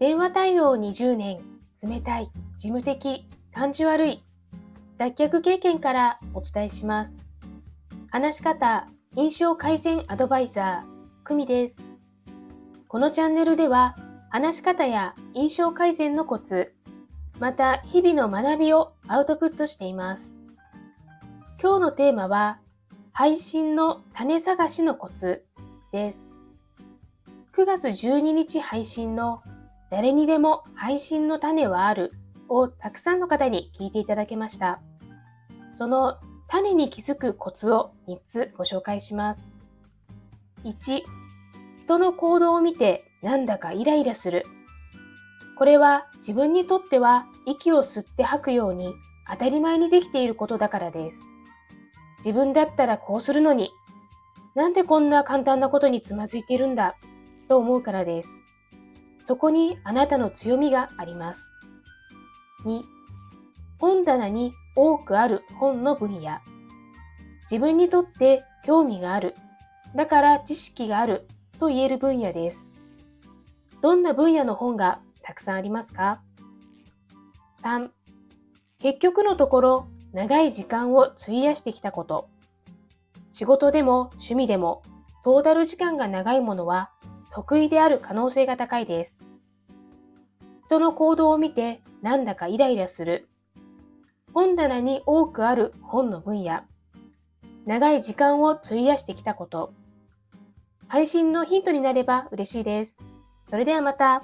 電話対応20年、冷たい、事務的、感じ悪い、脱却経験からお伝えします。話し方、印象改善アドバイザー、久美です。このチャンネルでは、話し方や印象改善のコツ、また日々の学びをアウトプットしています。今日のテーマは、配信の種探しのコツです。9月12日配信の誰にでも配信の種はあるをたくさんの方に聞いていただけました。その種に気づくコツを3つご紹介します。1、人の行動を見てなんだかイライラする。これは自分にとっては息を吸って吐くように当たり前にできていることだからです。自分だったらこうするのに、なんでこんな簡単なことにつまずいているんだと思うからです。そこにあなたの強みがあります。2、本棚に多くある本の分野。自分にとって興味がある。だから知識があると言える分野です。どんな分野の本がたくさんありますか ?3、結局のところ長い時間を費やしてきたこと。仕事でも趣味でもトータル時間が長いものは得意である可能性が高いです。人の行動を見てなんだかイライラする。本棚に多くある本の分野。長い時間を費やしてきたこと。配信のヒントになれば嬉しいです。それではまた。